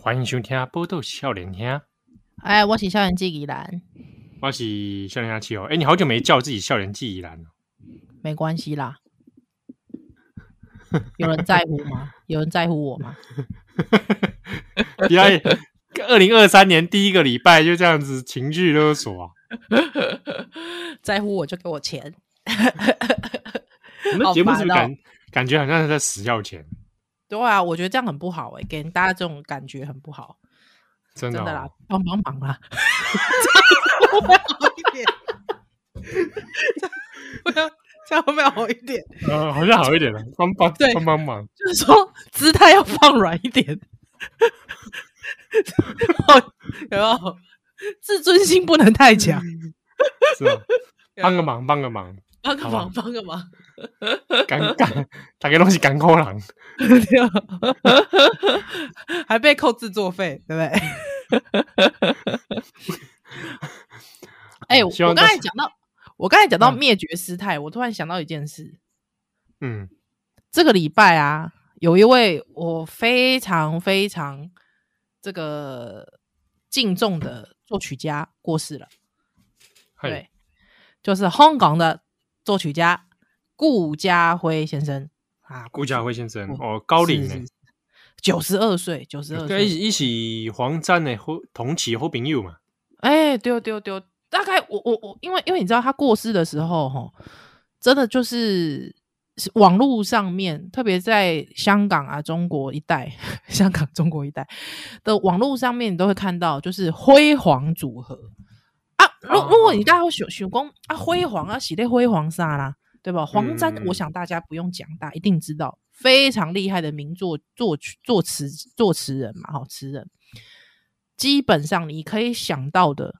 欢迎收听《报道少年兄》。哎，我是少年纪宜兰，我是少年阿七哦。哎，你好久没叫自己少年纪宜兰了？没关系啦。有人在乎吗？有人在乎我吗？你看，二零二三年第一个礼拜就这样子情绪勒索啊！在乎我就给我钱。我们节目是不是感感觉好像是在死要钱？对啊，我觉得这样很不好哎、欸，给大家这种感觉很不好。真的，哦、真的啦，帮帮忙啦！这样会不会好一点？这样会不会好一点？呃，好像好一点了，帮帮对帮帮忙，就是说姿态要放软一点，有没有？自尊心不能太强，是吧？帮个忙，帮个忙。帮个忙，帮个忙，赶赶，大家都是赶扣人，还被扣制作费，对不对？哎、欸，我刚才讲到，我刚才讲到灭绝师太，我突然想到一件事。嗯，这个礼拜啊，有一位我非常非常这个敬重的作曲家过世了，对，就是香港的。作曲家顾嘉辉先生啊，顾嘉辉先生哦，高龄呢，九十二岁，九十二岁，一一起黄沾的好同期好朋友嘛。哎，丢丢丢，大概我我我，因为因为你知道他过世的时候，哈，真的就是网络上面，特别在香港啊、中国一带，香港、中国一带的网络上面，你都会看到，就是辉煌组合。如如果你大家会选选功啊，辉煌啊，喜的辉煌啥啦，对吧？黄沾，我想大家不用讲，大家一定知道，非常厉害的名作作曲作词作词人嘛，哈，词人。基本上你可以想到的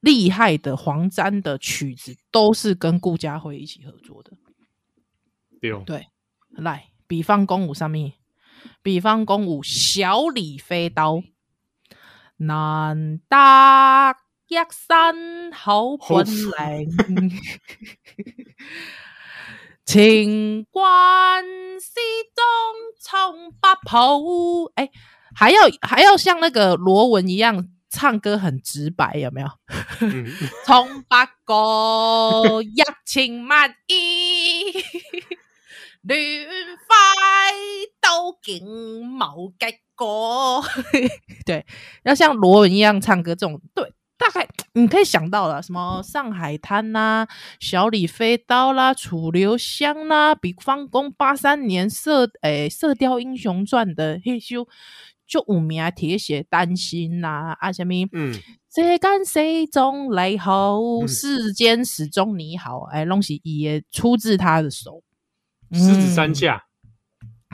厉害的黄沾的曲子，都是跟顾嘉辉一起合作的。对，对，来，比方公舞上面，比方公舞小李飞刀，难得。一身好本领，情关诗中唱八谱。哎，还要还要像那个罗文一样唱歌很直白，有没有？从八个一情万意，乱快都劲冇结果。对，要像罗文一样唱歌，这种对。大概 你可以想到了什么上海滩啦、啊、小李飞刀啦、楚留香啦、比方公八三年射诶《射雕英雄传》的嘿咻，就五名啊铁血丹心呐啊什么嗯，世间始终你好，世间始终你好，哎，东西也出自他的手，狮子山下，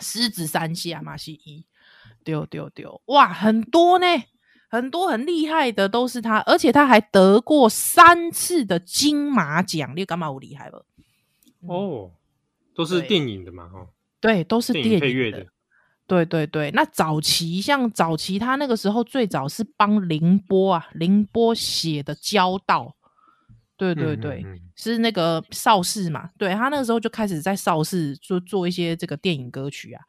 狮子山下嘛是一丢丢丢哇，很多呢。很多很厉害的都是他，而且他还得过三次的金马奖，你干嘛？我厉害了哦，都是电影的嘛，哈，对，都是电影配乐的，对对对。那早期像早期他那个时候最早是帮凌波啊，凌波写的《交道》，对对对，嗯嗯嗯是那个邵氏嘛，对他那个时候就开始在邵氏做做一些这个电影歌曲啊。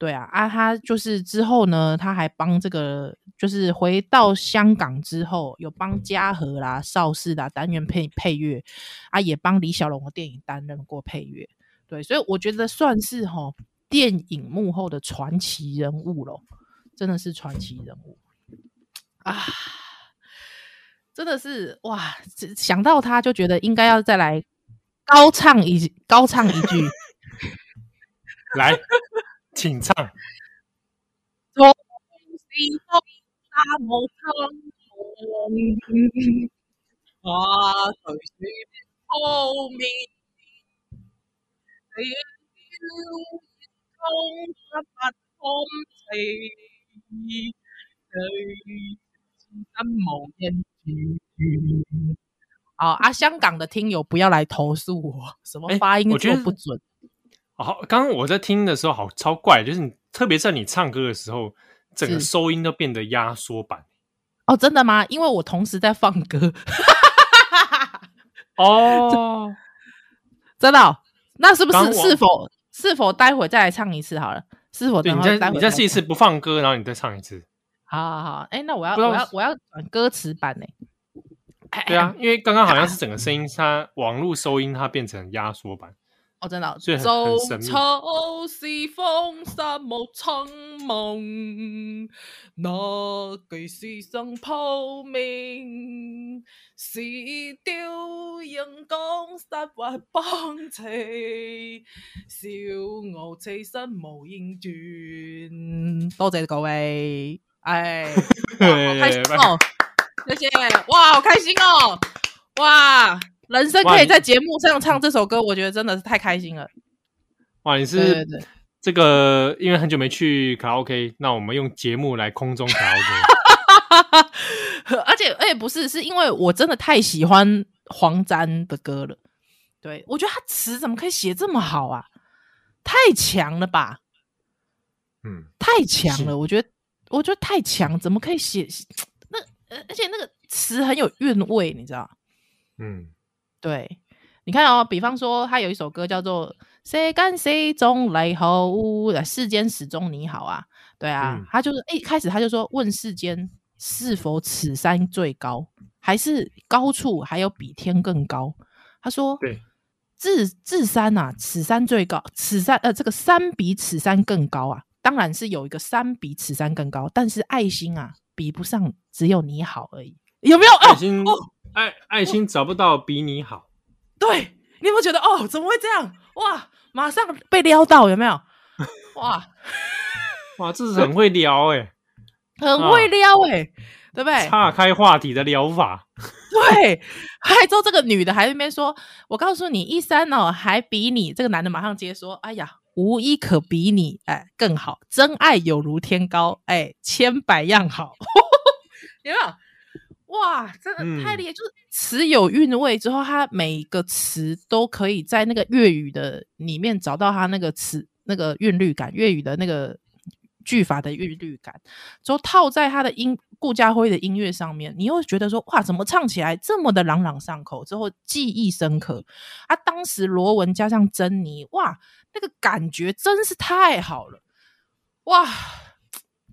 对啊，啊，他就是之后呢，他还帮这个，就是回到香港之后，有帮嘉禾啦、邵氏啦担任配配乐，啊，也帮李小龙的电影担任过配乐。对，所以我觉得算是齁电影幕后的传奇人物咯，真的是传奇人物啊！真的是哇，想到他就觉得应该要再来高唱一高唱一句。来，请唱。啊，香港的听友不要来投诉我，什么发音说不准。好，刚刚我在听的时候，好超怪，就是你，特别在你唱歌的时候，整个收音都变得压缩版。哦，真的吗？因为我同时在放歌。哦，真的、哦？那是不是？是否？是否待会再来唱一次好了？是否？你再你再试一次不放歌，然后你再唱一次。好好好，哎、欸，那我要我要我要转歌词版呢。对啊，因为刚刚好像是 整个声音，它网络收音它变成压缩版。哦，真的、哦。走秋西风沙漠苍茫，那句诗声透明，是雕阳光散发邦情，笑傲此生无厌断。多谢各位，哎，好开心哦，谢谢，哇，好开心哦，哇。人生可以在节目上唱这首歌，我觉得真的是太开心了。哇，你是这个，因为很久没去卡拉 OK，那我们用节目来空中卡拉 OK。而且，而且不是，是因为我真的太喜欢黄沾的歌了。对，我觉得他词怎么可以写这么好啊？太强了吧？嗯，太强了。我觉得，我觉得太强，怎么可以写那？而且那个词很有韵味，你知道？嗯。对，你看哦，比方说他有一首歌叫做“谁干谁终来好”，世间始终你好啊，对啊，嗯、他就是一开始他就说：“问世间是否此山最高，还是高处还有比天更高？”他说：“对，至至山啊，此山最高，此山呃，这个山比此山更高啊，当然是有一个山比此山更高，但是爱心啊，比不上只有你好而已，有没有？爱心。哦”爱爱心找不到比你好，对，你有没有觉得哦？怎么会这样？哇，马上被撩到，有没有？哇哇，这是很会撩哎、欸、很会撩哎、欸、对不对？岔开话题的撩法，对。还之后这个女的还在那边说：“我告诉你，一三哦，还比你这个男的马上接说：哎呀，无一可比你哎更好，真爱有如天高，哎，千百样好，有没有？”哇，真的太厉害！嗯、就是词有韵味之后，它每个词都可以在那个粤语的里面找到它那个词那个韵律感，粤语的那个句法的韵律感，之后套在他的音顾家辉的音乐上面，你又觉得说哇，怎么唱起来这么的朗朗上口？之后记忆深刻。啊，当时罗文加上珍妮，哇，那个感觉真是太好了，哇！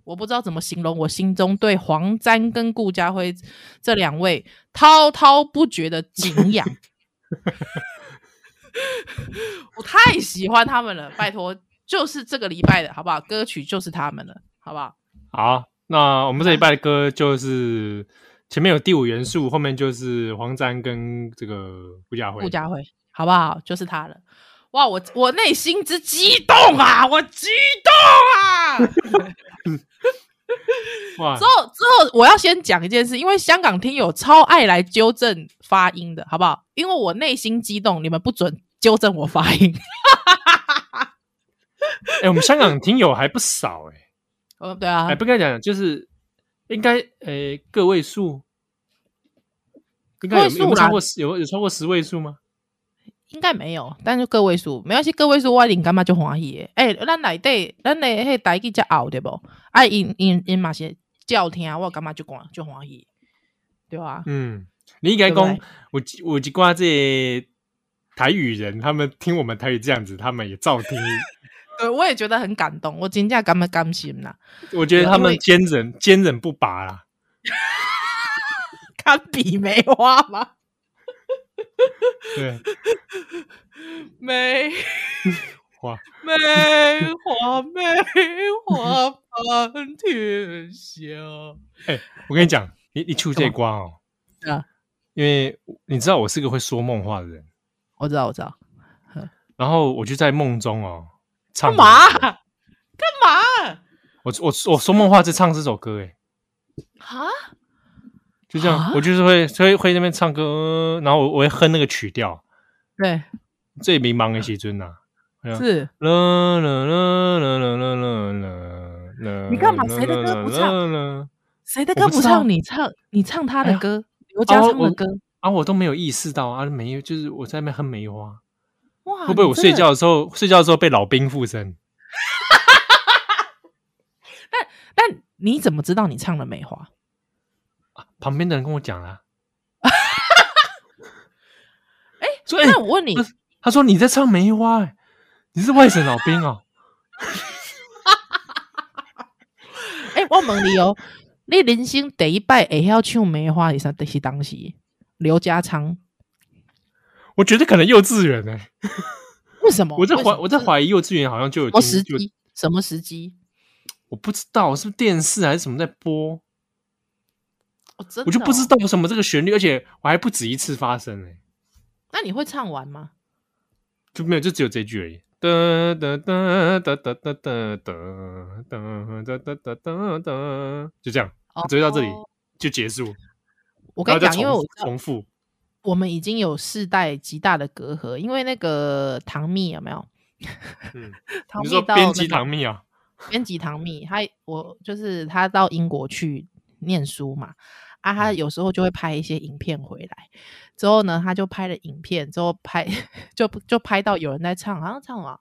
我不知道怎么形容我心中对黄沾跟顾嘉辉这两位滔滔不绝的敬仰，我太喜欢他们了，拜托，就是这个礼拜的好不好？歌曲就是他们了，好不好？好，那我们这礼拜的歌就是前面有第五元素，后面就是黄沾跟这个顾嘉辉，顾嘉辉，好不好？就是他了。哇，我我内心之激动啊，我激动啊！哇！之后之后，我要先讲一件事，因为香港听友超爱来纠正发音的，好不好？因为我内心激动，你们不准纠正我发音。哎、欸，我们香港听友还不少哎、欸。哦，对啊，哎，不该讲，就是应该呃、欸、个位数，应该有有超过十有有超过十位数吗？应该没有，但是个位数没关系，个位数我领干嘛就欢喜诶。哎，咱内底咱内迄台语才拗对不？啊，因因因嘛是叫听，我干嘛就欢就欢喜，对吧？嗯，你应该讲，我我几挂这台语人，他们听我们台语这样子，他们也照听。对，我也觉得很感动，我真正感觉甘心啦。我觉得他们坚韧坚韧不拔啦，堪比梅花吗？对，梅 花，梅花，梅花满天下。哎、欸，我跟你讲，你你出这瓜哦，啊，因为你知道我是个会说梦话的人，我知道，我知道。然后我就在梦中哦，唱干嘛？干嘛？我我我说梦话在唱这首歌，哎，哈，就这样，我就是会会会那边唱歌，然后我我会哼那个曲调，对，最迷茫的时阵呐，是，啦啦啦啦啦啦啦啦，你干嘛？谁的歌不唱？谁的歌不唱？你唱，你唱他的歌，刘家唱的歌啊，我都没有意识到啊，没有，就是我在那边哼梅花。哇！会不会我睡觉的时候，睡觉的时候被老兵附身？但但你怎么知道你唱了梅花？旁边的人跟我讲了。哎，所以那我问你，他说你在唱梅花，哎，你是外省老兵哦。哎，我问你哦，你人生第一摆会晓唱梅花是啥？是当时刘家昌。我觉得可能幼稚园呢？为什么？我在怀我在怀疑幼稚园好像就有什么时机？什么时机？我不知道是不是电视还是什么在播？我就不知道有什么这个旋律，而且我还不止一次发生呢。那你会唱完吗？就没有，就只有这句而已。哒哒哒哒哒哒哒哒哒哒哒哒哒哒，就这样，直接到这里就结束。我跟你讲，因为我重复。我们已经有世代极大的隔阂，因为那个唐蜜有没有？嗯，唐蜜到、那个、编辑唐蜜啊，编辑唐蜜，他我就是他到英国去念书嘛，啊，他有时候就会拍一些影片回来，之后呢，他就拍了影片，之后拍 就就拍到有人在唱，好像唱啊，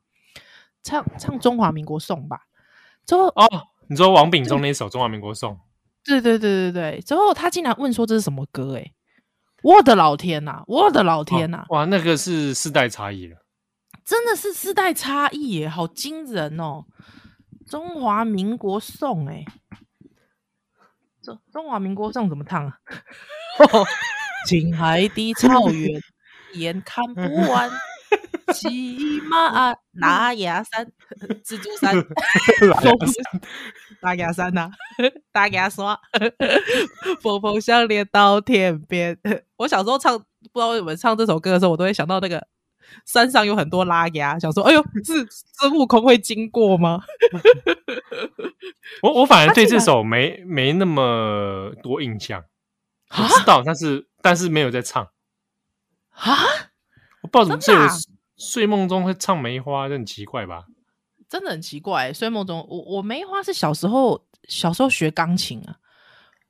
唱唱中华民国颂吧，之后哦，你说王炳忠那首中华民国颂，对对对对对，之后他竟然问说这是什么歌、欸？哎。我的老天呐！我的老天呐！哇，那个是世代差异了，真的是世代差异耶，好惊人哦！中华民国颂，哎，中中华民国颂怎么唱啊？青海的草原，眼看不完。骑马拉雅山，蜘蛛山，大 牙山呐，大牙山，峰峰相连到天边。我小时候唱，不知道为什么唱这首歌的时候，我都会想到那个山上有很多拉牙，想说，哎呦，是孙悟空会经过吗？我我反而对这首没没那么多印象，我知道，但是但是没有在唱啊，我不知道怎么这睡梦中会唱梅花，这很奇怪吧？真的很奇怪。睡梦中，我我梅花是小时候小时候学钢琴啊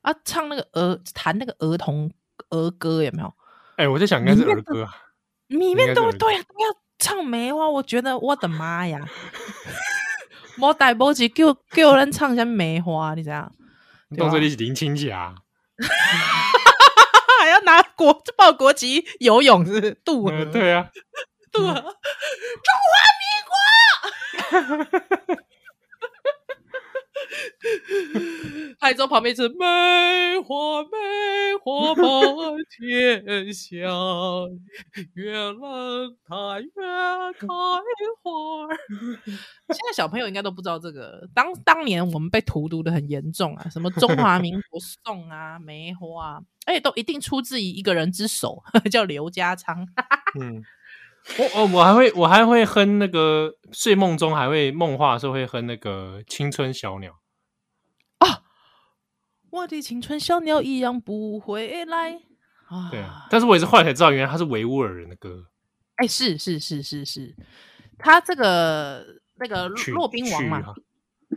啊，唱那个儿弹那个儿童儿歌有没有？哎、欸，我在想应该是儿歌啊，里面都对啊，都要唱梅花。我觉得我的妈呀，莫带波及给我给我人唱一下梅花，你怎样？动作力是林青霞，还要拿国报国旗游泳是渡、呃？对啊。中华民国，海州旁边是梅花，梅花满天下，越冷它越开花。现在小朋友应该都不知道这个，当当年我们被荼毒的很严重啊，什么中华民国颂啊，梅花，而且都一定出自于一个人之手，叫刘家昌。嗯。我哦，我还会我还会哼那个睡梦中还会梦话的时候会哼那个青春小鸟，我的青春小鸟一样不回来啊。对啊，但是我也是后来才知道，原来他是维吾尔人的歌。哎，是是是是是，他这个那个骆宾王嘛，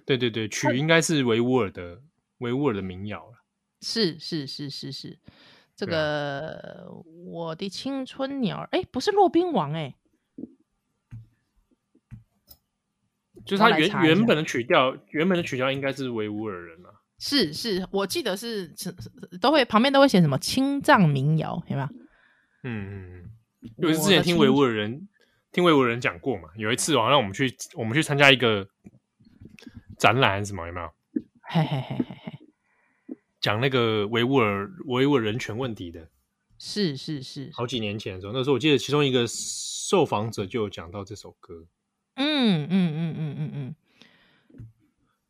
对对对，曲应该是维吾尔的维吾尔的民谣了。是是是是是。这个、啊、我的青春鸟，哎，不是骆宾王，哎，就是他原原本的曲调，原本的曲调应该是维吾尔人啊。是是，我记得是是都会旁边都会写什么青藏民谣，有没有？嗯嗯嗯，因为之前听维吾尔人听维吾尔人讲过嘛，有一次好像我们去我们去参加一个展览什么，有没有？嘿嘿嘿嘿嘿。讲那个维吾尔维吾尔人权问题的，是是是，好几年前的时候，那时候我记得其中一个受访者就有讲到这首歌。嗯嗯嗯嗯嗯嗯。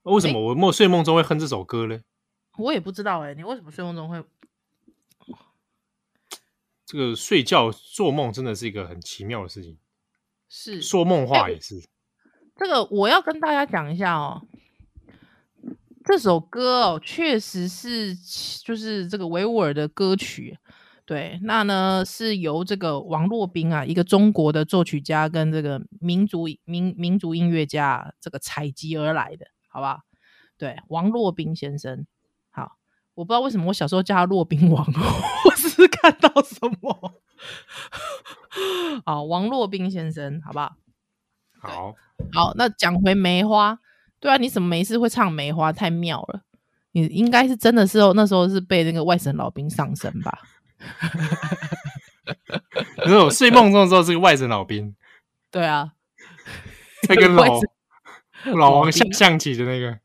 为什么我梦睡梦中会哼这首歌呢？我也不知道哎、欸，你为什么睡梦中会？这个睡觉做梦真的是一个很奇妙的事情。是说梦话也是。这个我要跟大家讲一下哦，这首歌哦，确实是就是这个维吾尔的歌曲。对，那呢是由这个王洛宾啊，一个中国的作曲家跟这个民族民民族音乐家这个采集而来的，好吧？对，王洛宾先生，好，我不知道为什么我小时候叫他洛宾王，我只是看到什么？好，王洛宾先生，好不好？好，好，那讲回梅花，对啊，你怎么没事会唱梅花？太妙了，你应该是真的是哦，那时候是被那个外省老兵上身吧？可是我睡梦中的时候是个外省老兵，对啊，在跟 老 老王下象棋的那个，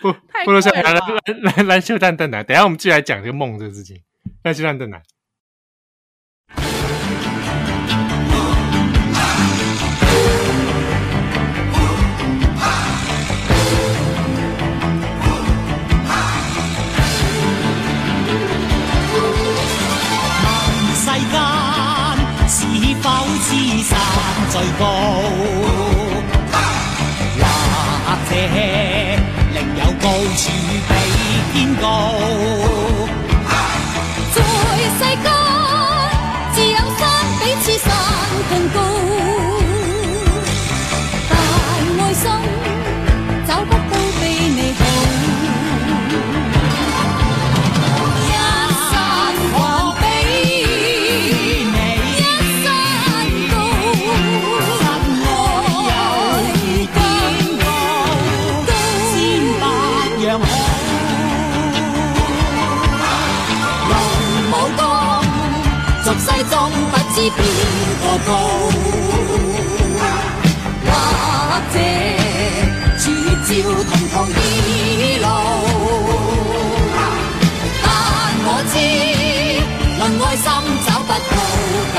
不，不如下来来来来秀蛋蛋奶，等下我们继续来讲这个梦这个事情，来秀蛋蛋奶。最高，或者另有高处比天高。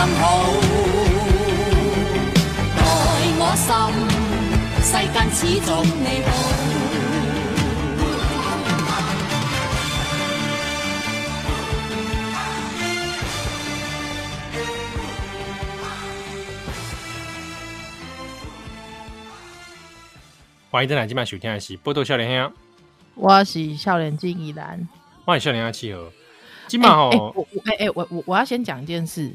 更好，待我心世间始终你好。欢迎登来今晚收听的是《波多少年兄》，我是少年金依兰，欢迎少年阿七和。今晚哦，我我哎哎，我我我要先讲一件事，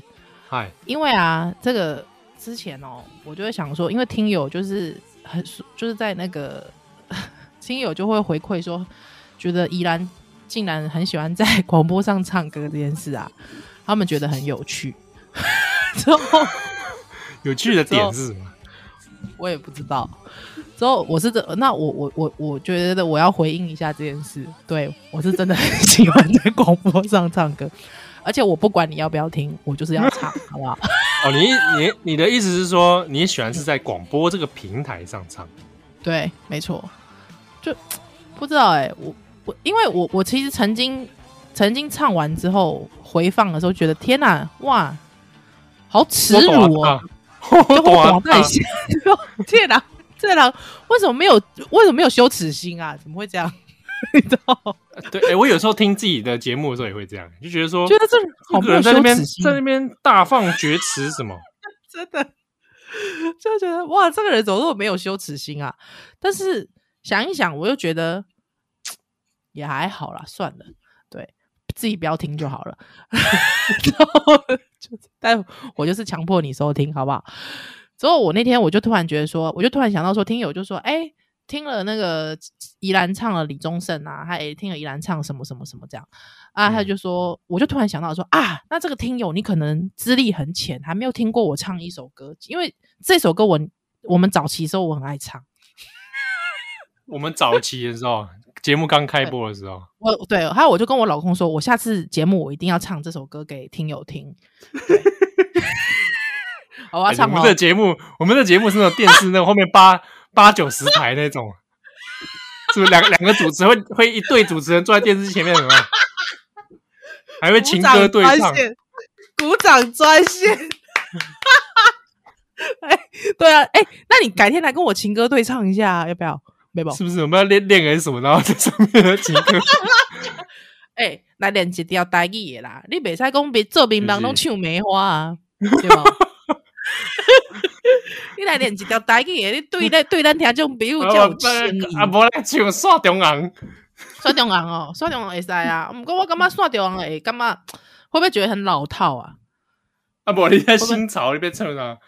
嗨，因为啊，这个之前哦，我就会想说，因为听友就是很就是在那个 听友就会回馈说，觉得依兰竟然很喜欢在广播上唱歌这件事啊，他们觉得很有趣。之后有趣的点是什么？我也不知道。之后我是这，那我我我我觉得我要回应一下这件事。对，我是真的很喜欢在广播上唱歌，而且我不管你要不要听，我就是要唱，好不好？哦，你你你的意思是说你喜欢是在广播这个平台上唱？对，没错。就不知道哎、欸，我我因为我我其实曾经曾经唱完之后回放的时候，觉得天哪，哇，好耻辱 啊！就我广大一下，天哪！这人为什么没有？为什么没有羞耻心啊？怎么会这样？你知道？对，哎、欸，我有时候听自己的节目的时候也会这样，就觉得说，觉得这好没有羞耻心，在那边大放厥词什么？真的就觉得哇，这个人怎么那么没有羞耻心啊？但是想一想，我又觉得也还好啦，算了，对自己不要听就好了。然后就，但我就是强迫你收听，好不好？之后我那天我就突然觉得说，我就突然想到说，听友就说，哎，听了那个宜兰唱了李宗盛啊，他也听了宜兰唱什么什么什么这样。啊，他就说，我就突然想到说啊，那这个听友你可能资历很浅，还没有听过我唱一首歌，因为这首歌我我们早期的时候我很爱唱，我们早期的时候节目刚开播的时候，我对，还有我就跟我老公说，我下次节目我一定要唱这首歌给听友听。对。好啊，唱、欸、我们的节目，我们的节目是那种电视那种后面八八九十台那种，是不是两两个主持人会会一对主持人坐在电视机前面什么？还会情歌对唱，鼓掌专线。哎、欸，对啊，哎、欸，那你改天来跟我情歌对唱一下，要不要？没有，是不是我们要练练个什么，然后在上面的情歌？哎、欸，来练一条台语的啦，你别再讲别做乒乓都唱梅花啊，对吧？来练一条台语，你对咱对咱听众朋友就有诚意。啊，无来唱耍中央，耍中央哦，耍中央会使啊。毋过我感觉耍中央诶，感觉会不会觉得很老套啊？啊，无你在新潮你边唱啥？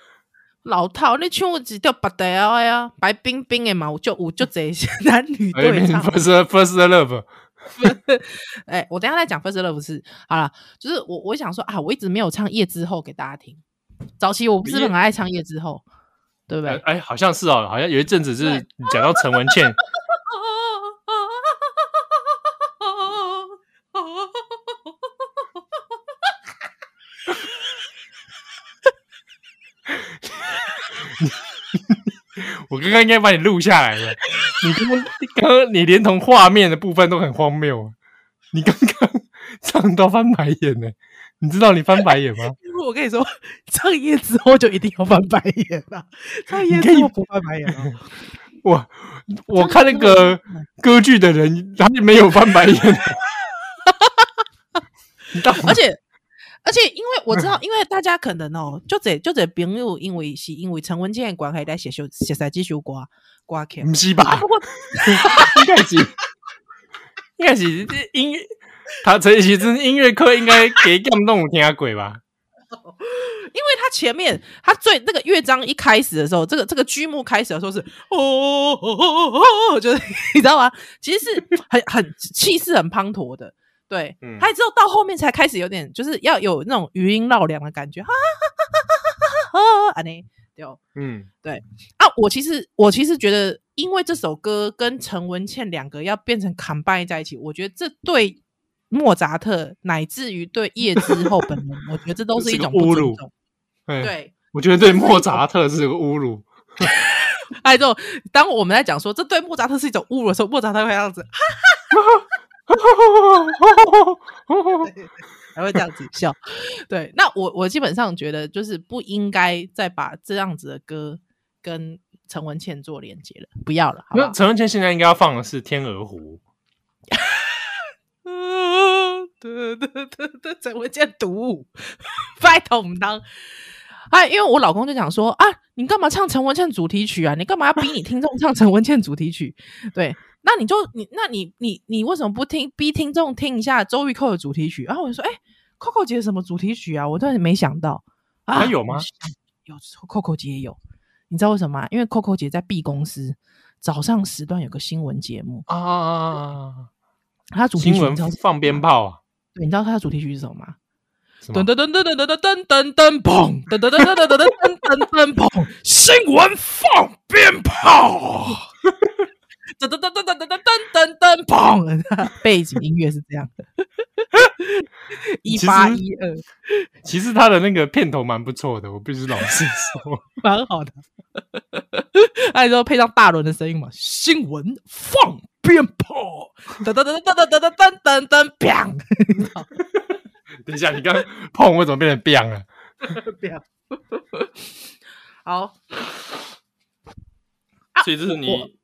老套，你唱一条白带啊呀，白冰冰的嘛，有就有就这些男女对唱。First First Love。哎，我等下再讲 First Love 是好了，就是我我想说啊，我一直没有唱《夜之后》给大家听。早期我不是很爱唱《夜之后》，对不对？哎，好像是哦，好像有一阵子是讲到陈文茜。我刚刚应该把你录下来了。你刚刚，刚刚你连同画面的部分都很荒谬。你刚刚唱到翻白眼呢，你知道你翻白眼吗？我跟你说，唱夜之后就一定要翻白眼了。唱夜之后不翻白眼 了。我我看那个歌剧的人，他就没有翻白眼。而且。而且，因为我知道，因为大家可能哦，就这就这朋友，因为是因为陈文健的关系在写首写在这首歌歌曲，不是吧？应该是，应该是音乐，他陈其实音乐课应该给感动听过吧？因为他前面他最那个乐章一开始的时候，这个这个剧目开始的时候是哦哦哦哦，就是 你知道吗？其实是很很气势很滂沱的。对，嗯，他之后到后面才开始有点，就是要有那种余音绕梁的感觉，哈哈哈哈哈哈！啊，你对，嗯，对啊，我其实我其实觉得，因为这首歌跟陈文茜两个要变成 combine 在一起，我觉得这对莫扎特乃至于对叶之后本人，我觉得这都是一种侮辱。对，我觉得对莫扎特是个侮辱。哎，就当我们在讲说这对莫扎特是一种侮辱的时候，莫扎特会这样子，哈哈。还会这样子笑，对。那我我基本上觉得，就是不应该再把这样子的歌跟陈文茜做连接了，不要了。那陈文茜现在应该要放的是《天鹅湖》。对对对对，陈文茜独舞，拜托我们当。哎，因为我老公就讲说啊，你干嘛唱陈文茜主题曲啊？你干嘛要逼你听众唱陈文茜主题曲？对。那你就你，那你你你为什么不听逼听众听一下周玉蔻的主题曲？然后我就说，哎，Coco 姐什么主题曲啊？我突然没想到，啊，有吗？有，Coco 姐也有。你知道为什么吗？因为 Coco 姐在 B 公司早上时段有个新闻节目啊，她主题曲放鞭炮啊。对，你知道他的主题曲是什么吗？噔噔噔噔噔噔噔噔噔噔砰！噔噔噔噔噔噔噔噔噔砰！新闻放鞭炮。噔噔噔噔噔噔噔噔噔砰！背景音乐是这样的，一八一二。其实他的那个片头蛮不错的，我必须老实说，蛮好的。还有时候配上大轮的声音嘛，新闻放鞭炮，噔噔噔噔噔噔噔噔噔噔，砰！等一下，你刚刚砰为什么变成砰了？砰！好，所以这是你。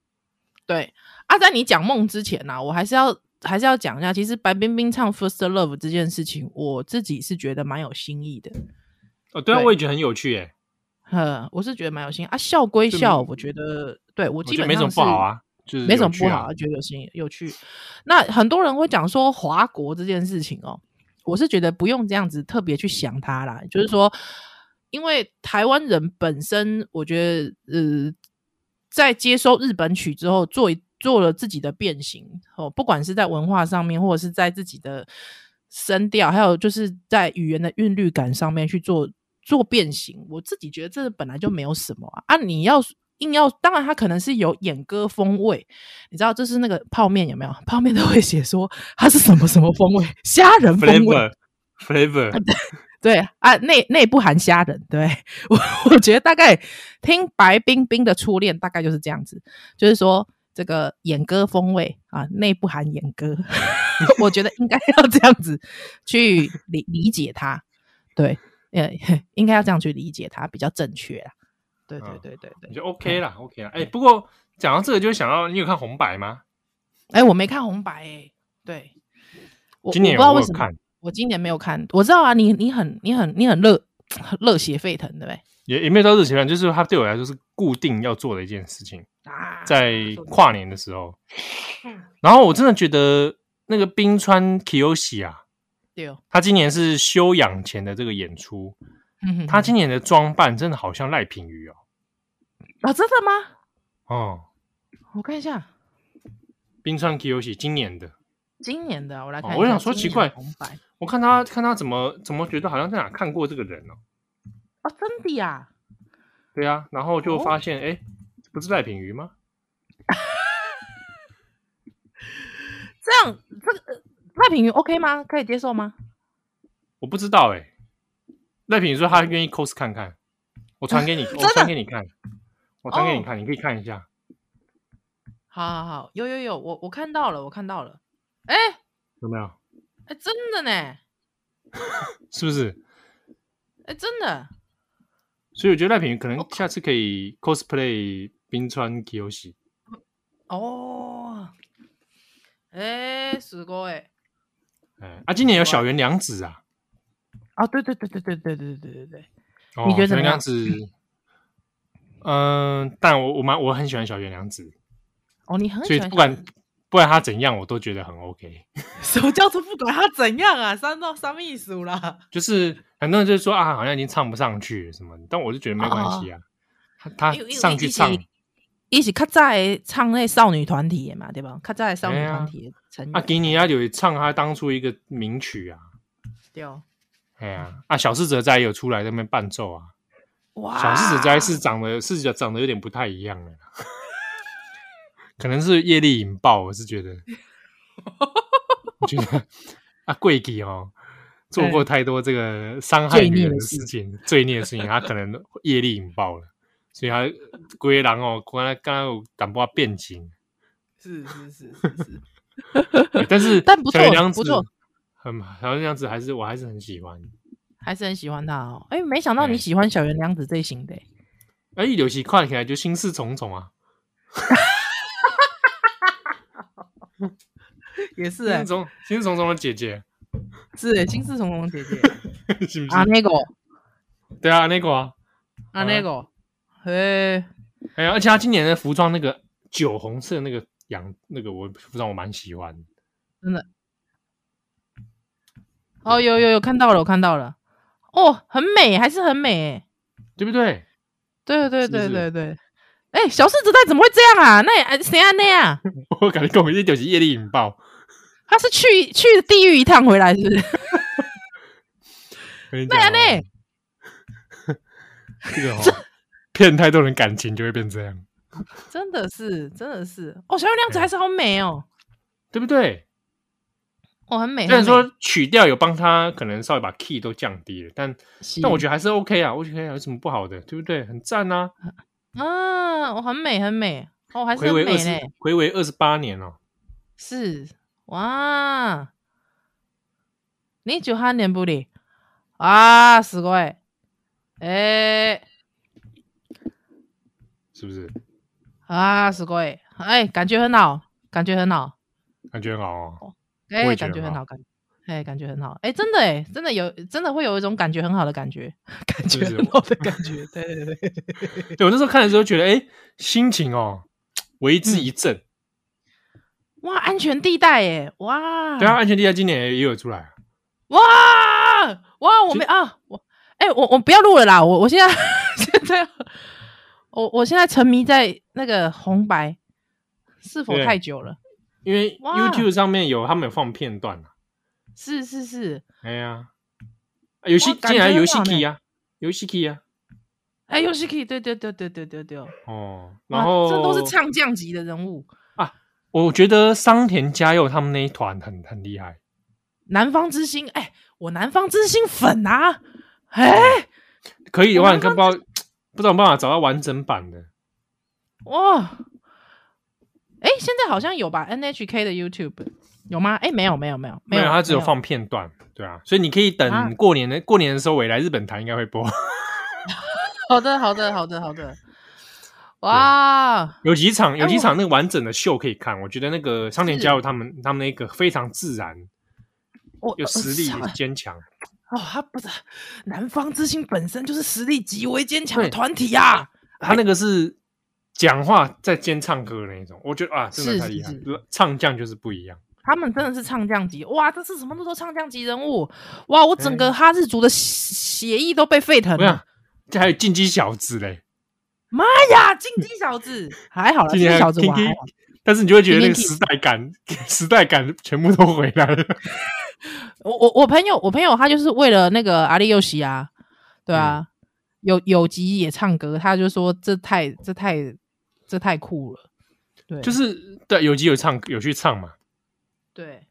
对啊，在你讲梦之前呢、啊，我还是要还是要讲一下，其实白冰冰唱《First Love》这件事情，我自己是觉得蛮有新意的。哦，对啊，我也觉得很有趣诶。呵，我是觉得蛮有新意啊，笑归笑，我觉得对我基本上是没什么不好啊，就是没什么不好，觉得有新有趣。那很多人会讲说华国这件事情哦，我是觉得不用这样子特别去想它啦，就是说，因为台湾人本身，我觉得呃。在接收日本曲之后，做做了自己的变形哦，不管是在文化上面，或者是在自己的声调，还有就是在语言的韵律感上面去做做变形。我自己觉得这本来就没有什么啊，啊你要硬要，当然它可能是有演歌风味，你知道就是那个泡面有没有？泡面都会写说它是什么什么风味，虾仁风味，flavor。对啊，内内不含虾仁。对 我，我觉得大概听白冰冰的初恋大概就是这样子，就是说这个演歌风味啊，内不含演歌。我觉得应该要这样子去理理解它。对，呃，应该要这样去理解它比较正确啦。对对对对对，就 OK 啦，OK 啦。哎，不过讲到这个，就想到你有看红白吗？哎，我没看红白哎。对，我今年有没有看？我今年没有看，我知道啊，你你很你很你很热热血沸腾，对不对？也也没有到日期 plan，就是它对我来说是固定要做的一件事情，啊、在跨年的时候。嗯、然后我真的觉得那个冰川 Kiyoshi 啊，对哦，他今年是休养前的这个演出，他今年的装扮真的好像赖品妤哦。啊，真的吗？哦，我看一下，冰川 Kiyoshi 今年的，今年的，我来看、哦。我想说奇怪，我看他看他怎么怎么觉得好像在哪看过这个人哦。哦，真的呀？对呀，然后就发现，哎、哦，不是赖品妤吗？这样，这个赖品妤 OK 吗？可以接受吗？我不知道哎。赖品妤说他愿意 cos 看看，我传给你，我传给你看，我传给你看，你可以看一下。好好好，有有有，我我看到了，我看到了。哎，有没有？哎，真的呢？是不是？哎，真的。所以我觉得赖品可能下次可以 cosplay 冰川 Kiyoshi。哦，哎，是个哎，哎啊，今年有小原凉子啊！啊，对对对对对对对对对对，你觉得怎么样？嗯，但我我蛮我很喜欢小原良子。哦，你很喜欢，所以不管不管他怎样，我都觉得很 OK。什么叫做不管他怎样啊？三到三秘书啦，就是。很多人就说啊，好像已经唱不上去什么，但我就觉得没关系啊。哦、他他上去唱，一起卡在唱那少女团体嘛，对吧？卡在少女团体成员啊，给你啊，有唱他当初一个名曲啊。对哦，哎呀啊，小四哲哉也有出来在那边伴奏啊。哇，小四哲哉是长得是长得有点不太一样的，可能是业力引爆，我是觉得。我觉得啊，贵气哦。做过太多这个伤害女人的事情，罪孽的事情，他可能业力引爆了，所以他龟狼哦，刚才刚刚有敢不变形，是是是是 是，但是但不错不错，很小原凉子还是我还是很喜欢，还是很喜欢他哦。哎，没想到你喜欢小原凉子这型的，哎，有戏看起来就心事重重啊，也是哎，心事重重的姐姐。是哎心事重重姐姐，是不是？啊？那个，对啊，那个啊，啊那个，嘿，哎呀，而且他今年的服装那个酒红色那个洋那个我服装我蛮喜欢，真的。哦，有有有看到了，我看到了，哦，很美，还是很美，对不对？对对对对对。哎，小室哲哉怎么会这样啊？那也谁啊那样？我感觉跟我一就是业力引爆。他是去去地狱一趟回来，是不是？对呀，那 这个哦，骗太多人感情就会变这样。真的是，真的是哦，小原凉子还是好美哦，对不对？哦，很美。虽然说曲调有帮他，可能稍微把 key 都降低了，但但我觉得还是 OK 啊，我觉得有什么不好的，对不对？很赞啊！啊，我很美，很美哦，还是很美嘞，回违二十八年哦，是。哇！你就喊念不离啊，死鬼哎，哎，是不是？啊，死鬼哎，哎，感觉很好，感觉很好，感觉很好哦。哎，感觉很好，感，哎，感觉很好，哎，真的哎，真的有，真的会有一种感觉很好的感觉，感觉很好的感觉，对对对，对我那时候看的时候觉得，哎，心情哦，为之一振。哇，安全地带耶！哇，对啊，安全地带今年也有出来。哇哇，我没啊，我哎，我我不要录了啦！我我现在 现在我我现在沉迷在那个红白，是否太久了？因为 YouTube 上面有他们有放片段啊。是是是，哎呀，游戏竟然游戏 key 啊，游戏 key 啊，哎，游戏 key，对对对对对对对哦，然后这都是唱将级的人物啊。我觉得桑田佳佑他们那一团很很厉害。南方之星，哎、欸，我南方之星粉啊，哎、欸，可以的话，你看不知道不知道有办法找到完整版的。哇，哎、欸，现在好像有吧？NHK 的 YouTube 有吗？哎、欸，没有，没有，没有，没有，他只有放片段，对啊，所以你可以等过年的、啊、过年的时候，我来日本台应该会播。好的，好的，好的，好的。哇，有几场有几场那个完整的秀可以看，我觉得那个商田佳祐他们他们那个非常自然，有实力坚强，哦，他不是南方之星本身就是实力极为坚强的团体呀、啊，他那个是讲话在兼唱歌的那种，我觉得啊，真的太厉害，是是。是唱将就是不一样。他们真的是唱将级，哇，这是什么都说唱将级人物，哇，我整个哈日族的血液都被沸腾了。这还有进击小子嘞，妈呀，进击小子。还好了，进击小子我还好，但是你就会觉得那个时代感，时代感全部都回来了。我我我朋友，我朋友他就是为了那个阿里佑希啊，对啊，嗯、有有吉也唱歌，他就说这太这太这太酷了，对，就是对有机有唱有去唱嘛。对，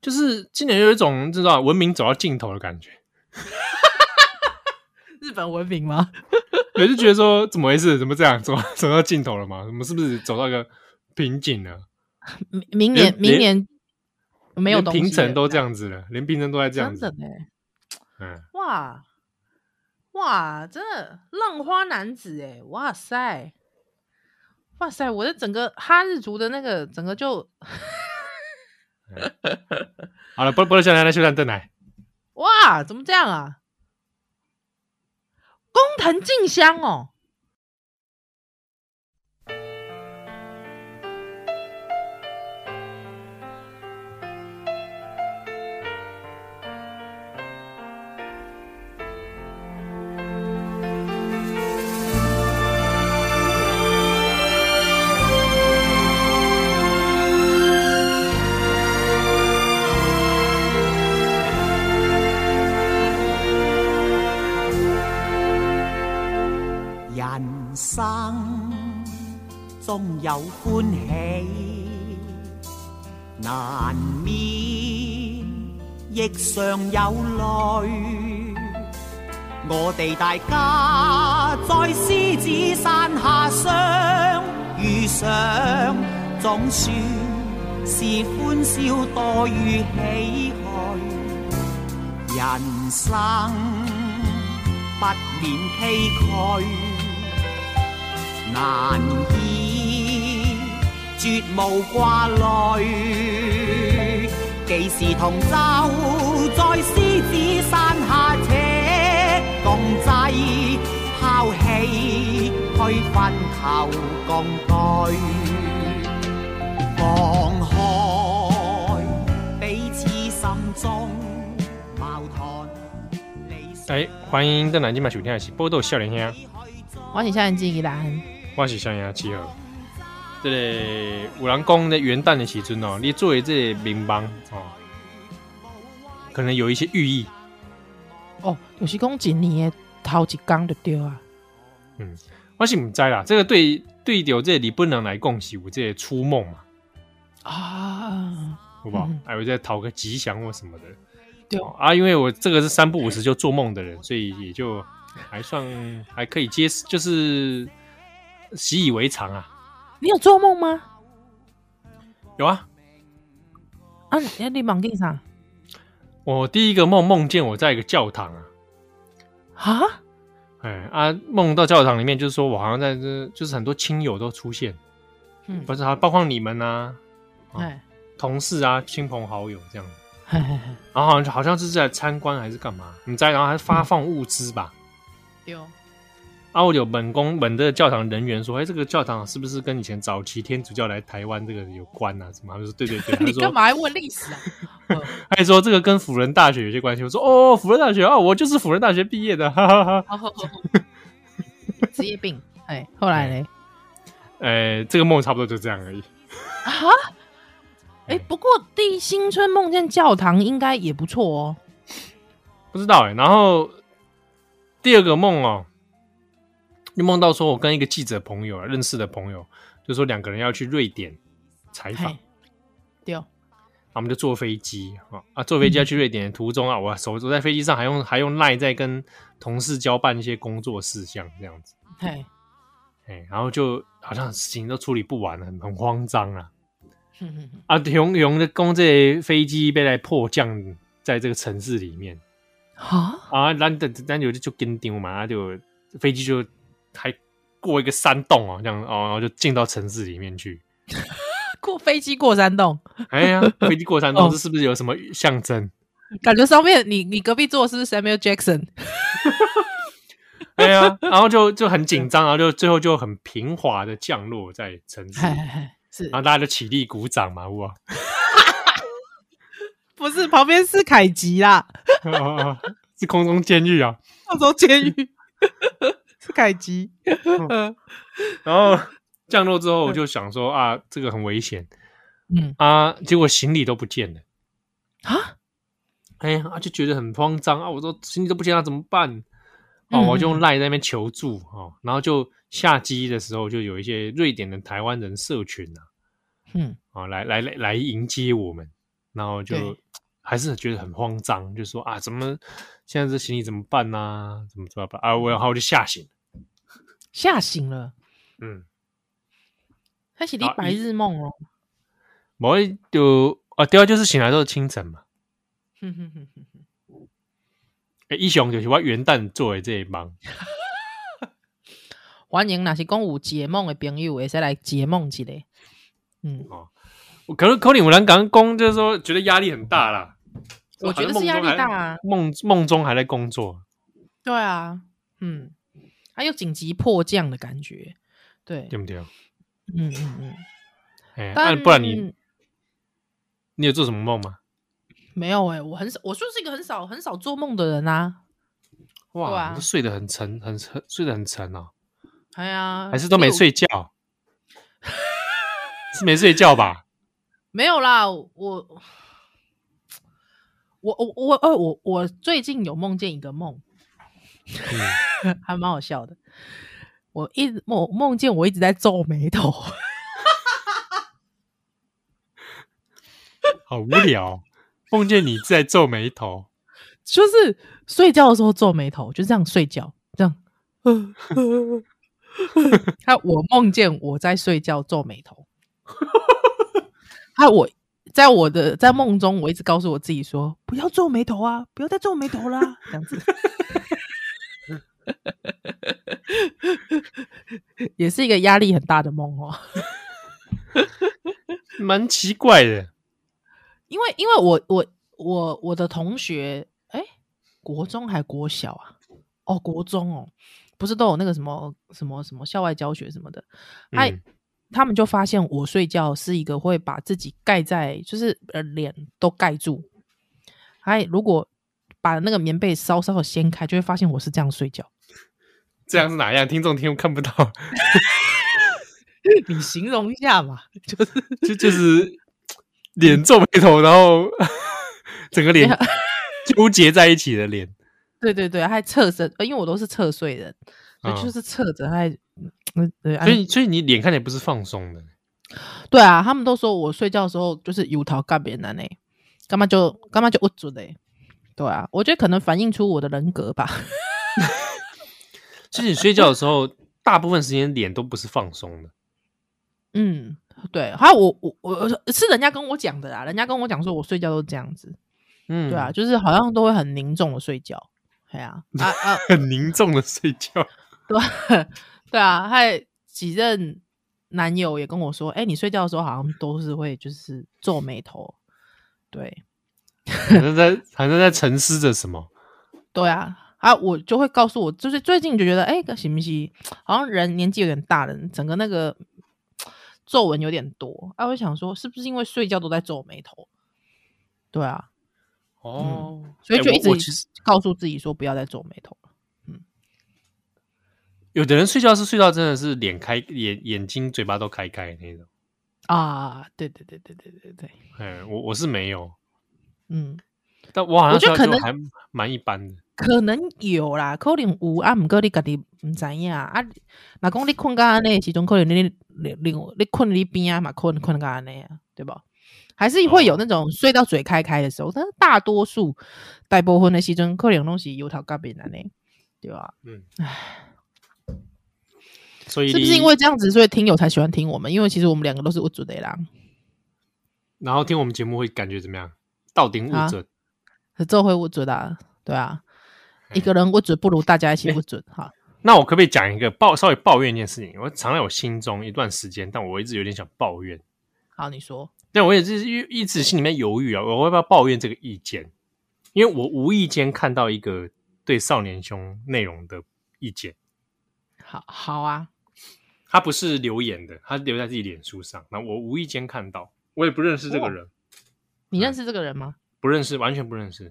就是今年有一种知道文明走到尽头的感觉。日本文明吗？我就觉得说怎么回事？怎么这样走走到尽头了吗？我们是不是走到一个瓶颈了？明年明年没有平成都这样子了，连平成都在这样子。真？嗯，哇哇，真的浪花男子哎，哇塞哇塞，我的整个哈日族的那个整个就。好了，不不能下来，来秀山正来。哇，怎么这样啊？工藤静香哦。生终有欢喜，难免亦常有泪。我哋大家在狮子山下相遇上，总算是欢笑多于唏嘘。人生不免崎岖，难以。绝无挂虑，几时同舟在狮子山下且共济，抛弃去分求共对，放开彼此心中矛盾。哎，欢迎登来今晚收听的是《报道少年兄》，我是少年纪兰，我是想要七号。这个有人讲的元旦的时阵哦，你作为这个名帮哦，可能有一些寓意哦。就是讲今年的头一天就对啊。嗯，我是不知啦。这个对对着这个日本人来讲是有这个初梦嘛啊，好不好？嗯、还有在讨个吉祥或什么的。对、哦、啊，因为我这个是三不五十就做梦的人，所以也就还算还可以接，就是习以为常啊。你有做梦吗？有啊，啊，你你忙干啥？我第一个梦梦见我在一个教堂啊，啊，哎啊，梦到教堂里面，就是说我好像在这，就是很多亲友都出现，嗯，不是啊，包括你们啊，哎，同事啊，亲朋好友这样，然后好像好像是在参观还是干嘛？你在，然后还发放物资吧？有。啊，我有本宫本的教堂人员说：“哎、欸，这个教堂是不是跟以前早期天主教来台湾这个有关啊？什么？”他说：“对对对。” 你干嘛还问历史啊？他还说这个跟辅仁大学有些关系。我说：“哦，辅仁大学啊，我就是辅仁大学毕业的。哈哈哈哈”职业病。哎，后来嘞？哎、欸，这个梦差不多就这样而已。啊？哎、欸，不过第一新春梦见教堂应该也不错哦。不知道哎、欸。然后第二个梦哦。就梦到说，我跟一个记者朋友啊，认识的朋友，就说两个人要去瑞典采访，对。哦，我们就坐飞机啊啊，坐飞机要去瑞典的途中啊，我手走在飞机上还用还用赖在跟同事交办一些工作事项这样子，嘿，哎，然后就好像事情都处理不完了，很很慌张啊，啊，熊熊的公这飞机被来迫降在这个城市里面，啊啊，咱的咱就就跟丢嘛，就飞机就。还过一个山洞哦，这样哦，然后就进到城市里面去。过飞机过山洞，哎呀，飞机过山洞，这是不是有什么象征？感觉上面你你隔壁坐的是不是 Samuel Jackson？哎呀，然后就就很紧张，然后就最后就很平滑的降落在城市，是，然后大家就起立鼓掌嘛，哇！不是，旁边是凯吉啦，是空中监狱啊，空中监狱是凯吉。然后降落之后，我就想说啊，这个很危险，嗯啊，结果行李都不见了啊！哎呀，就觉得很慌张啊！我说行李都不见了，怎么办？哦，我就用赖在那边求助哦，然后就下机的时候，就有一些瑞典的台湾人社群啊，嗯，啊，来来来来迎接我们，然后就对还是觉得很慌张，就说啊，怎么现在这行李怎么办呢、啊？怎么怎么办啊？我然后我就吓醒，吓醒了，嗯，他是你白日梦哦，某一就啊，第二就是醒来都是清晨嘛，哼哼哼哼。一雄就是我元旦做的这一帮，欢迎那是讲有解梦的朋友，会使来解梦一下。嗯，哦，可能可能有人刚刚讲，就是说觉得压力很大啦。我觉得是压力大啊，梦梦中还在工作。对啊，嗯，还有紧急迫降的感觉，对，对不对？嗯嗯嗯。哎，但不然你你有做什么梦吗？没有哎、欸，我很少，我就是一个很少很少做梦的人啊。哇，啊、你都睡得很沉，很沉，睡得很沉哦。哎呀，还是都没睡觉？是没睡觉吧？没有啦，我我我我我我我最近有梦见一个梦，嗯、还蛮好笑的。我一梦梦见我一直在皱眉头，好无聊。梦见你在皱眉头，就是睡觉的时候皱眉头，就这样睡觉，这样。还有我梦见我在睡觉皱眉头，还有我在我的在梦中，我一直告诉我自己说：不要皱眉头啊，不要再皱眉头啦，这样子。也是一个压力很大的梦哦，蛮奇怪的。因为因为我我我我的同学，哎，国中还国小啊？哦，国中哦，不是都有那个什么什么什么校外教学什么的？哎、嗯，他们就发现我睡觉是一个会把自己盖在，就是呃脸都盖住。哎，如果把那个棉被稍稍的掀开，就会发现我是这样睡觉。这样是哪样？听众听看不到，你形容一下嘛，就是就就是。脸皱眉头，然后 整个脸 纠结在一起的脸。对对对，还侧身，因为我都是侧睡的，嗯、就是侧着还。所以，所以你脸看起来不是放松的。对啊，他们都说我睡觉的时候就是油头干别人呢，干嘛就干嘛就不准嘞。对啊，我觉得可能反映出我的人格吧。其实你睡觉的时候，大部分时间脸都不是放松的。嗯。对，还有我我我是人家跟我讲的啦，人家跟我讲说我睡觉都这样子，嗯，对啊，就是好像都会很凝重的睡觉，对 啊，啊啊，很凝重的睡觉，对对啊，还几任男友也跟我说，哎，你睡觉的时候好像都是会就是皱眉头，对，好像在好像在沉思着什么，对啊，啊，我就会告诉我，就是最近就觉得，哎，行不行？好像人年纪有点大了，整个那个。皱纹有点多，哎、啊，我想说，是不是因为睡觉都在皱眉头？对啊，哦、嗯，所以就一直告诉自己说不要再皱眉头了。嗯，有的人睡觉是睡到真的是脸开眼眼睛嘴巴都开开那种啊，对对对对对对对，哎，我我是没有，嗯，但我好像我觉得可能还蛮一般的。可能有啦，可能有啊，毋过你家己毋知影啊。那讲你困到安尼，时阵可能你你你你困你边啊嘛，困困到安尼啊，对吧？还是会有那种睡到嘴开开的时候，哦、但是大多数大部分的时阵可能拢是油头壳边安尼，对吧？嗯，唉，所以是不是因为这样子，所以听友才喜欢听我们？因为其实我们两个都是无准的人。然后听我们节目会感觉怎么样？到顶物准，是做会无准的，对啊。一个人不准不如大家一起不准哈。那我可不可以讲一个抱稍微抱怨一件事情？我藏在我心中一段时间，但我一直有点想抱怨。好，你说。但我也是一一直心里面犹豫啊，我要不要抱怨这个意见？因为我无意间看到一个对少年兄内容的意见。好好啊，他不是留言的，他留在自己脸书上。那我无意间看到，我也不认识这个人。哦、你认识这个人吗？不认识，完全不认识。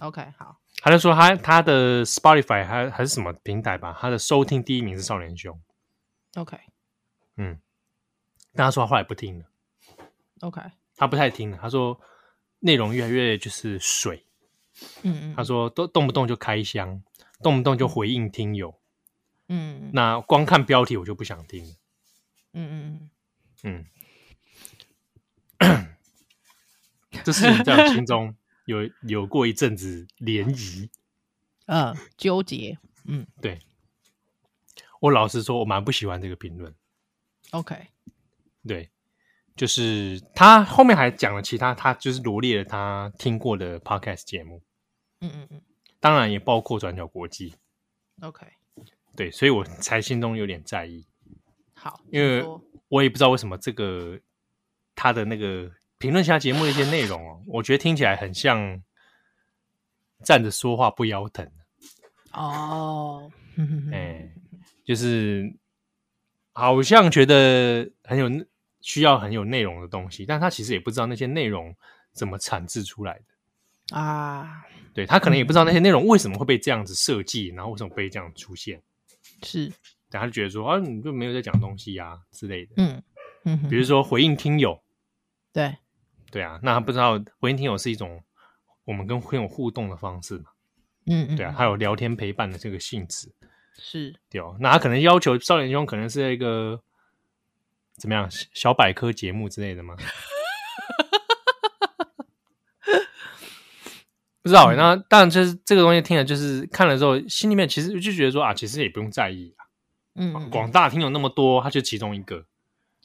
OK，好。他就说他他的 Spotify 还还是什么平台吧，他的收听第一名是少年兄。OK，嗯，但他说他后来不听了。OK，他不太听了。他说内容越来越就是水。嗯嗯。他说都动不动就开箱，动不动就回应听友。嗯。那光看标题我就不想听了。嗯嗯嗯。这是在我心中。有有过一阵子涟漪，嗯，纠结，嗯，对，我老实说，我蛮不喜欢这个评论。OK，对，就是他后面还讲了其他，他就是罗列了他听过的 Podcast 节目，嗯嗯嗯，当然也包括转角国际。OK，对，所以我才心中有点在意。好，因为我也不知道为什么这个他的那个。评论其他节目的一些内容哦，我觉得听起来很像站着说话不腰疼哦。哎、欸，就是好像觉得很有需要很有内容的东西，但他其实也不知道那些内容怎么产制出来的啊。对，他可能也不知道那些内容为什么会被这样子设计，然后为什么被这样出现。是，但他就觉得说啊，你就没有在讲东西呀、啊、之类的。嗯嗯，比如说回应听友，对。对啊，那他不知道回应听友是一种我们跟朋友互动的方式嘛？嗯，嗯，对啊，还有聊天陪伴的这个性质是。对哦，那他可能要求少年兄可能是一个怎么样小百科节目之类的吗？不知道、欸。那当然就是这个东西听了，就是看了之后，心里面其实就觉得说啊，其实也不用在意啊。嗯，嗯，广大听友那么多，他就其中一个，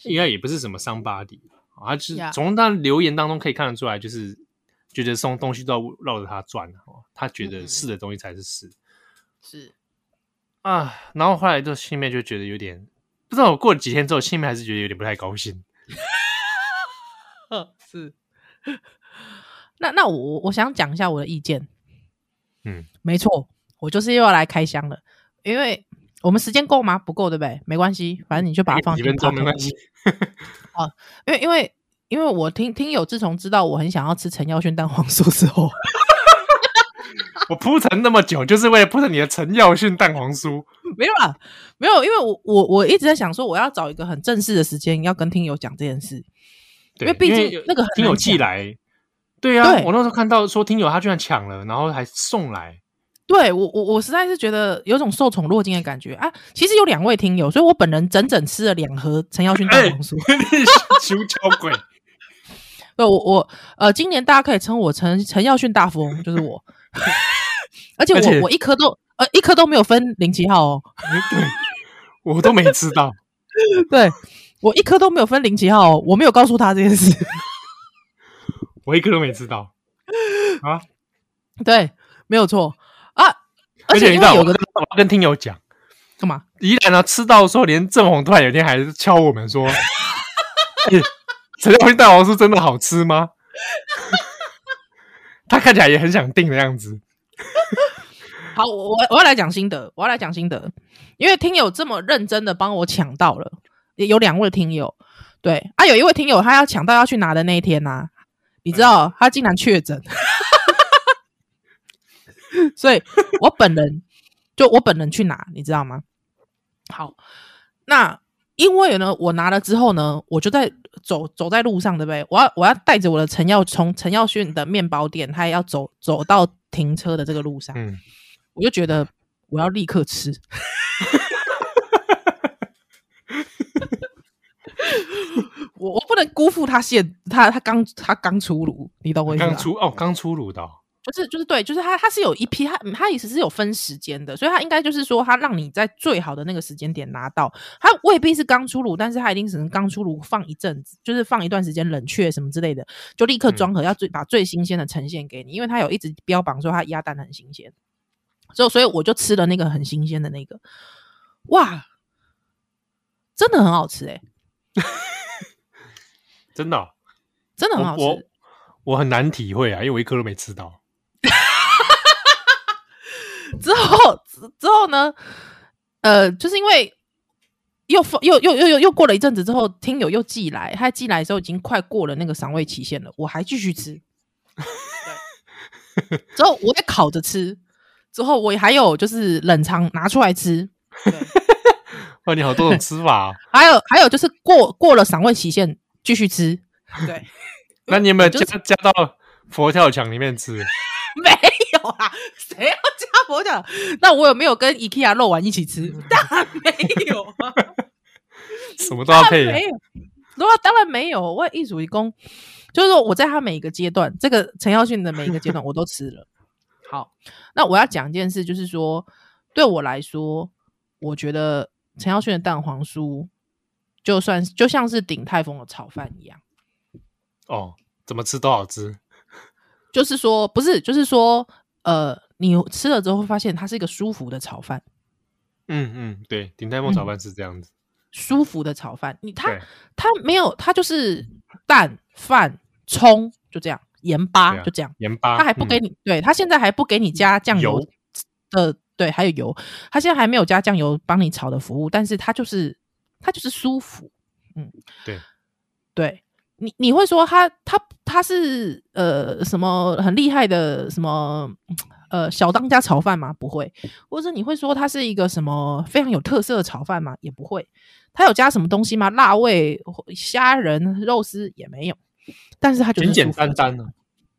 应该也不是什么 somebody。他就是从他留言当中可以看得出来，就是觉得送东西都要绕着他转哦。他觉得是的东西才是是，是啊。然后后来就心里面就觉得有点不知道，我过了几天之后，心里面还是觉得有点不太高兴。是。那那我我想讲一下我的意见。嗯，没错，我就是又要来开箱了，因为我们时间够吗？不够，对不对？没关系，反正你就把它放几分钟没关系。啊，因为因为因为我听听友自从知道我很想要吃陈耀轩蛋黄酥之后 我铺陈那么久，就是为了铺陈你的陈耀轩蛋黄酥。没有啦，没有，因为我我我一直在想说，我要找一个很正式的时间要跟听友讲这件事，因为毕竟那个听友寄来，对呀、啊，我那时候看到说听友他居然抢了，然后还送来。对我我我实在是觉得有种受宠若惊的感觉啊！其实有两位听友，所以我本人整整吃了两盒陈耀迅蛋黄酥。求巧鬼！对，我我呃，今年大家可以称我陈陈耀勋大富翁，就是我。而且我且我一颗都呃一颗都没有分零七号哦。对，我都没吃到。对，我一颗都没有分零七号哦，我没有告诉他这件事。我一个都没吃到 啊！对，没有错。啊！而且你知道，我要跟听友讲干嘛？宜兰呢，吃到说，连郑红突然有一天还是敲我们说：“陈耀迅蛋黄酥真的好吃吗？” 他看起来也很想订的样子。好，我我我要来讲心得，我要来讲心得，因为听友这么认真的帮我抢到了，有两位听友，对啊，有一位听友他要抢到要去拿的那一天呐、啊，你知道他竟然确诊。所以，我本人就我本人去拿，你知道吗？好，那因为呢，我拿了之后呢，我就在走走在路上，对不对？我要我要带着我的陈耀从陈耀迅的面包店，他也要走走到停车的这个路上，嗯，我就觉得我要立刻吃，我我不能辜负他现他他刚他刚出炉，你懂我意思吗？刚出哦，刚出炉的。就是就是对，就是他他是有一批，他他也是是有分时间的，所以他应该就是说，他让你在最好的那个时间点拿到，他未必是刚出炉，但是他一定只能刚出炉放一阵子，就是放一段时间冷却什么之类的，就立刻装盒，要最把最新鲜的呈现给你，因为他有一直标榜说他鸭蛋很新鲜，所以所以我就吃了那个很新鲜的那个，哇，真的很好吃哎、欸，真的、哦、真的很好吃，我我，我很难体会啊，因为我一颗都没吃到。之后之后呢，呃，就是因为又又又又又又过了一阵子之后，听友又寄来，他寄来的时候已经快过了那个赏味期限了，我还继续吃。对，之后我也烤着吃，之后我还有就是冷藏拿出来吃。对，哇，你好多种吃法。还有还有就是过过了赏味期限继续吃。对，那你有没有加加到佛跳墙里面吃？没有啊，谁要加佛跳？那我有没有跟 IKEA 肉丸一起吃？当然没有啊，什么都要配。没有，如果当然没有。我一主一公，就是说我在他每一个阶段，这个陈耀迅的每一个阶段我都吃了。好，那我要讲一件事，就是说对我来说，我觉得陈耀迅的蛋黄酥，就算就像是鼎泰丰的炒饭一样。哦，怎么吃都好吃。就是说，不是，就是说，呃，你吃了之后会发现它是一个舒服的炒饭。嗯嗯，对，鼎泰丰炒饭是这样子，嗯、舒服的炒饭。你它它没有，它就是蛋饭葱就这样，盐巴就这样，盐巴。它还不给你，嗯、对，它现在还不给你加酱油的，油对，还有油，它现在还没有加酱油帮你炒的服务，但是它就是它就是舒服。嗯，对对。你你会说他他他是呃什么很厉害的什么呃小当家炒饭吗？不会，或者你会说他是一个什么非常有特色的炒饭吗？也不会，他有加什么东西吗？辣味、虾仁、肉丝也没有，但是他就简简单单的，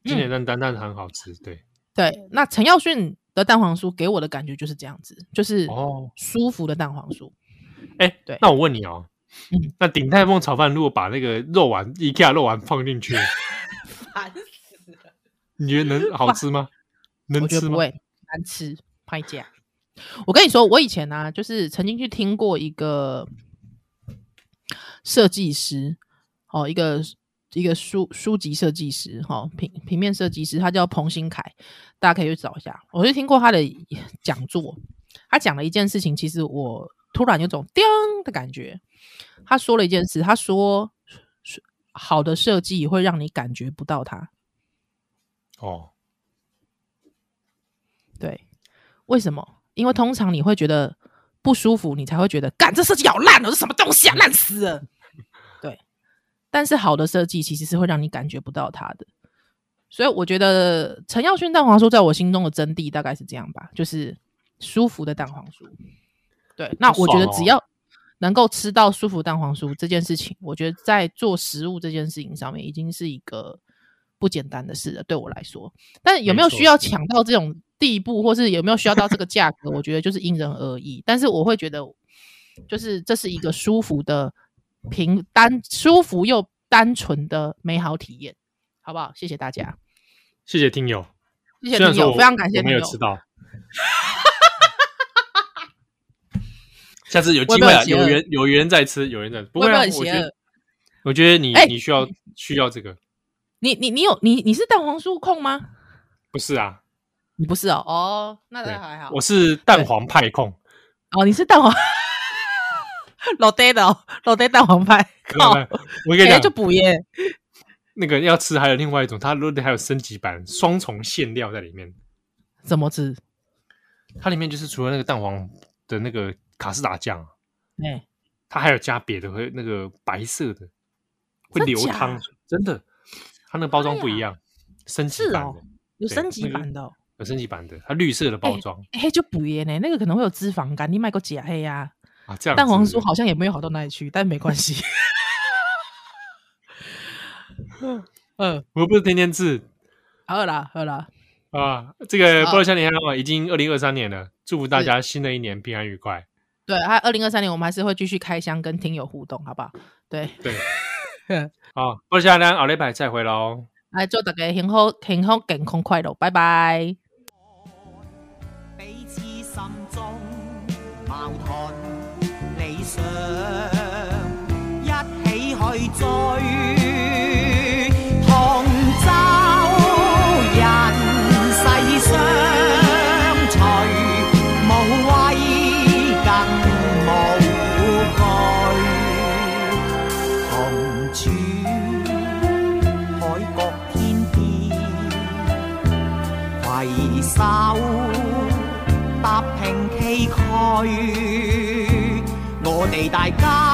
简简单单但是很好吃，对对。那陈耀迅的蛋黄酥给我的感觉就是这样子，就是哦舒服的蛋黄酥。哎，对，那我问你哦。嗯，那鼎泰丰炒饭如果把那个肉丸，IKEA 肉丸放进去，烦死了！你觉得能好吃吗？能吃吗？不会，难吃，拍价。我跟你说，我以前呢、啊，就是曾经去听过一个设计师，哦，一个一个书书籍设计师，哈、哦，平平面设计师，他叫彭新凯，大家可以去找一下。我就听过他的讲座，他讲了一件事情，其实我突然有种叮的感觉。他说了一件事，他说：“好的设计会让你感觉不到它。”哦，对，为什么？因为通常你会觉得不舒服，你才会觉得，干这设计好烂哦，这什么东西啊，烂死了。对，但是好的设计其实是会让你感觉不到它的。所以我觉得陈耀勋蛋黄酥在我心中的真谛大概是这样吧，就是舒服的蛋黄酥。对，那我觉得只要。能够吃到舒服蛋黄酥这件事情，我觉得在做食物这件事情上面已经是一个不简单的事了，对我来说。但有没有需要抢到这种地步，或是有没有需要到这个价格，我觉得就是因人而异。但是我会觉得，就是这是一个舒服的、平单、舒服又单纯的美好体验，好不好？谢谢大家，谢谢听友，谢谢听友，非常感谢听友。没有吃到。下次有机会啊，有缘有缘再吃，有缘再吃。不会啊，我觉得，我觉得你你需要需要这个。你你你有你你是蛋黄酥控吗？不是啊，你不是哦。哦，那还好。我是蛋黄派控。哦，你是蛋黄 老爹的哦，老爹蛋黄派。靠，我跟你讲，就补耶。那个要吃还有另外一种，它如果还有升级版，双重馅料在里面。怎么吃？它里面就是除了那个蛋黄的那个。卡士达酱，哎、欸，它还有加别的，会那个白色的，会流汤，真的，它那个包装不一样，哎、升级版的、哦，有升级版的、有升级版的，它绿色的包装，哎、欸，就补耶呢，那个可能会有脂肪肝，你买过假黑呀，啊，这样，蛋黄酥好像也没有好到哪里去，但没关系，嗯。嗯，我又不是天天吃，好了好了，啊，这个菠萝夏年已经二零二三年了，祝福大家新的一年平安愉快。对，还有二零二三年，我们还是会继续开箱跟听友互动，好不好？对对，好，不下来奥利牌再回喽。来祝大家幸福、幸福、健康、快乐，拜拜。彼此心中矛盾理想，一起去追。大家。